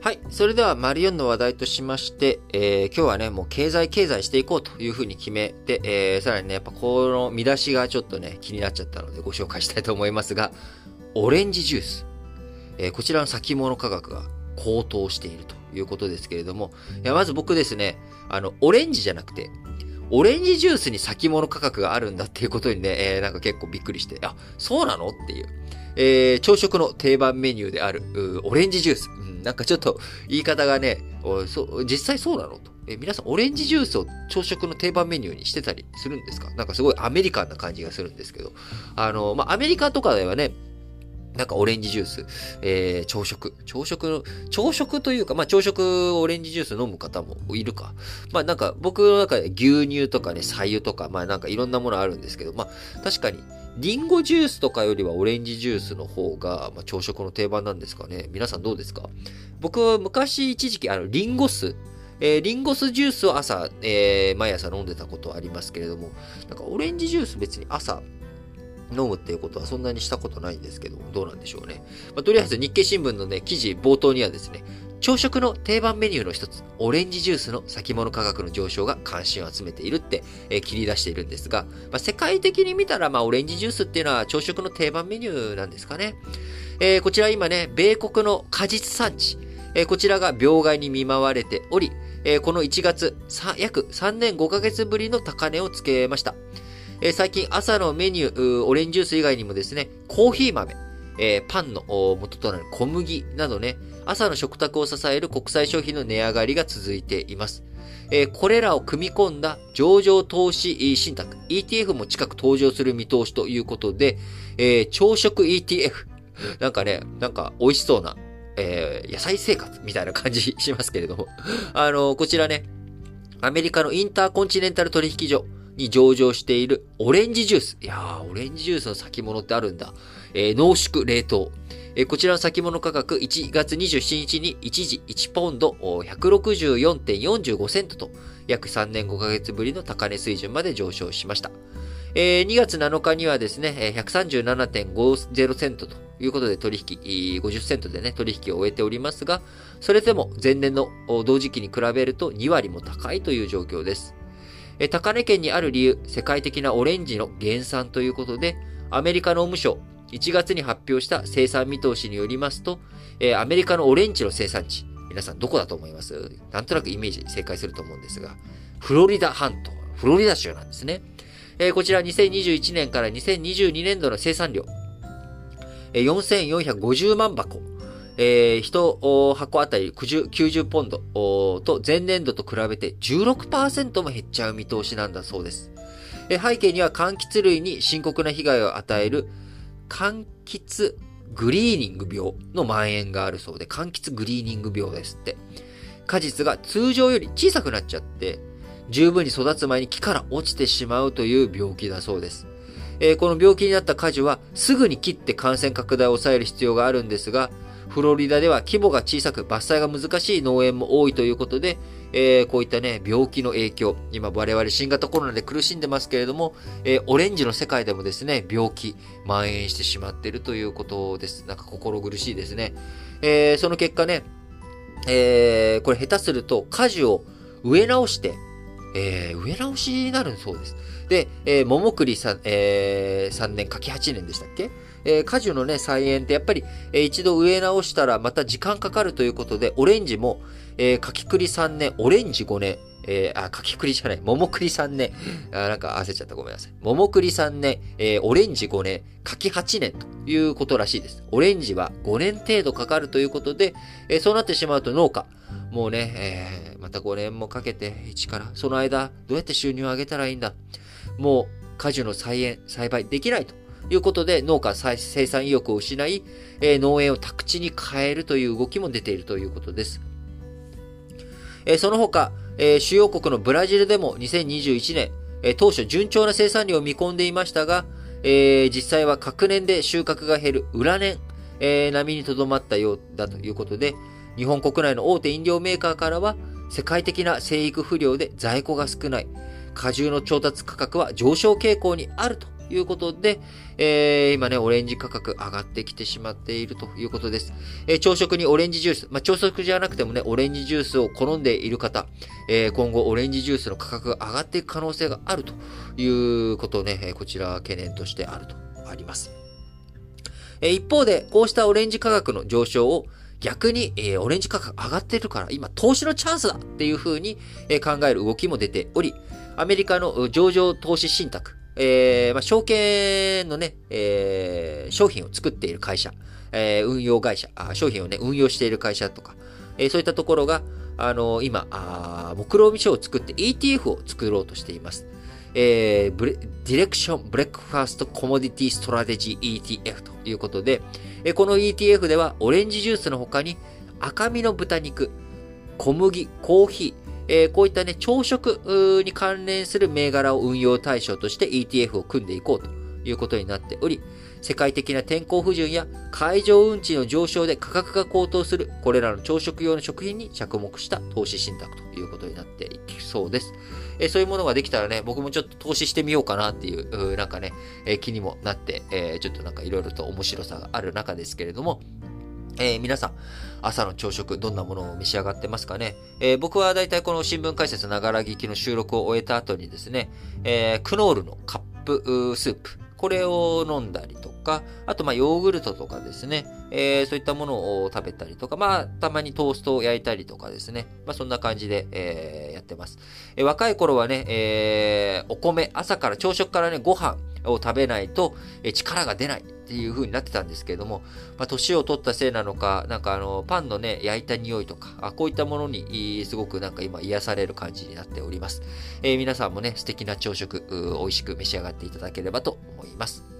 はい。それでは、マリオンの話題としまして、えー今日はね、もう経済経済していこうというふうに決めて、えーさらにね、やっぱこの見出しがちょっとね、気になっちゃったのでご紹介したいと思いますが、オレンジジュース。えーこちらの先物価格が高騰しているということですけれども、いや、まず僕ですね、あの、オレンジじゃなくて、オレンジジュースに先物価格があるんだっていうことにね、えーなんか結構びっくりして、あ、そうなのっていう。えー朝食の定番メニューである、オレンジジュース。うん、なんかちょっと言い方がね、おそ実際そうなの？と。え皆さん、オレンジジュースを朝食の定番メニューにしてたりするんですか？なんかすごいアメリカンな感じがするんですけど。あの、まあ、アメリカとかではね、なんかオレンジジュース、えー朝食。朝食の、朝食というか、まあ朝食オレンジジュース飲む方もいるか。まあなんか僕の中で牛乳とかね、左右とか、まあなんかいろんなものあるんですけど、まあ確かに、リンゴジュースとかよりはオレンジジュースの方が、まあ、朝食の定番なんですかね。皆さんどうですか？僕は昔一時期、あの、リンゴ酢、えーリンゴ酢ジュースを朝、えー毎朝飲んでたことはありますけれども、なんかオレンジジュース別に朝飲むっていうことはそんなにしたことないんですけど、どうなんでしょうね。まあ、とりあえず日経新聞のね、記事冒頭にはですね、朝食の定番メニューの一つ、オレンジジュースの先物価格の上昇が関心を集めているって、えー切り出しているんですが、まあ、世界的に見たら、まあ、オレンジジュースっていうのは朝食の定番メニューなんですかね。えーこちら今ね、米国の果実産地、えーこちらが病害に見舞われており、えこの1月、約3年5ヶ月ぶりの高値をつけました。え最近朝のメニュー、ーオレンジジュース以外にもですね、コーヒー豆、えーパンの元となる小麦などね、朝の食卓を支える国際消費の値上がりが続いています。えーこれらを組み込んだ上場投資信託 ETF も近く登場する見通しということで、えー朝食 ETF。なんかね、なんか美味しそうな、えー野菜生活みたいな感じしますけれども。あのこちらね、アメリカのインターコンチネンタル取引所に上場しているオレンジジュース。いやー、オレンジジュースの先物ってあるんだ。えー濃縮冷凍。えーこちらの先物価格1月27日に一時1ポンド164.45セントと約3年5ヶ月ぶりの高値水準まで上昇しました。えー2月7日にはですね、137.50セントということで取引、50セントでね、取引を終えておりますが、それでも前年の同時期に比べると2割も高いという状況です。え高値圏にある理由、世界的なオレンジの減産ということで、アメリカ農務省、1月に発表した生産見通しによりますと、えアメリカのオレンジの生産地、皆さんどこだと思います？なんとなくイメージ正解すると思うんですが、フロリダ半島、フロリダ州なんですね。えこちら2021年から2022年度の生産量、え4450万箱、えー、1箱あたり90 90ポンドと前年度と比べて16%も減っちゃう見通しなんだそうです。え背景には柑橘類に深刻な被害を与える柑橘グリーニング病の蔓延があるそうで、柑橘グリーニング病ですって。果実が通常より小さくなっちゃって、十分に育つ前に木から落ちてしまうという病気だそうです。えーこの病気になった果樹はすぐに切って感染拡大を抑える必要があるんですが、フロリダでは規模が小さく伐採が難しい農園も多いということで、えーこういったね、病気の影響、今我々新型コロナで苦しんでますけれども、えーオレンジの世界でもですね、病気、蔓延してしまっているということです。なんか心苦しいですね。えーその結果ね、えーこれ下手すると果樹を植え直して、えー植え直しになるそうです。で、えー桃栗さん、え3年、柿8年でしたっけ？えー果樹のね、菜園ってやっぱり、えー一度植え直したらまた時間かかるということで、オレンジも、えー柿栗3年、オレンジ5年、えーあ、柿栗じゃない、桃栗3年、あ、なんか焦っちゃった、ごめんなさい。桃栗3年、えーオレンジ5年、柿8年ということらしいです。オレンジは5年程度かかるということで、えーそうなってしまうと農家、もうね、えーまた5年もかけて一から、その間、どうやって収入を上げたらいいんだ？もう果樹の菜園、栽培できないということで、農家再生産意欲を失い、えー農園を宅地に変えるという動きも出ているということです。えーその他、えー主要国のブラジルでも2021年、えー当初順調な生産量を見込んでいましたが、えー実際は隔年で収穫が減る裏年、えー並みにとどまったようだということで、日本国内の大手飲料メーカーからは、世界的な生育不良で在庫が少ない、果汁の調達価格は上昇傾向にあるということで、えー、今ね、オレンジ価格上がってきてしまっているということです。えー、朝食にオレンジジュース、まあ、朝食じゃなくてもね、オレンジジュースを好んでいる方、えー、今後オレンジジュースの価格が上がっていく可能性があるということをね、こちら懸念としてあると、あります。え一方で、こうしたオレンジ価格の上昇を逆に、えー、オレンジ価格上がってるから、今投資のチャンスだっていう風に、えー、考える動きも出ており、アメリカの上場投資信託、えー、まあ、証券のね、えー、商品を作っている会社、えー、運用会社あ、商品をね、運用している会社とか、えー、そういったところが、あのー、今、あ目論見書を作って ETF を作ろうとしています。えー、 Direxion Breakfast Commodities Strategy ETF ということで、えこの ETF ではオレンジジュースの他に赤身の豚肉、小麦、コーヒー、え、こういったね、朝食に関連する銘柄を運用対象として ETF を組んでいこうということになっており、世界的な天候不順や海上運賃の上昇で価格が高騰するこれらの朝食用の食品に着目した投資信託ということになっていきそうです。え、そういうものができたらね、僕もちょっと投資してみようかなっていう、なんかね、え、気にもなって、え、ちょっとなんかいろいろと面白さがある中ですけれども、えー、皆さん、朝の朝食、どんなものを召し上がってますかね？えー、僕はだいたいこの新聞解説ながら聞きの収録を終えた後にですね、えー、クノールのカップスープ、これを飲んだりとか、あとまヨーグルトとかですね、えー、そういったものを食べたりとか、まあたまにトーストを焼いたりとかですね、まあそんな感じで、え、ってます。え、若い頃はね、えー、お米、朝から朝食からね、ご飯を食べないと、え、力が出ない。っていう風になってたんですけれども、まあ、年を取ったせいなのか、なんかあの、パンのね、焼いた匂いとか、あこういったものに、すごくなんか今癒される感じになっております。えー、皆さんもね、素敵な朝食、美味しく召し上がっていただければと思います。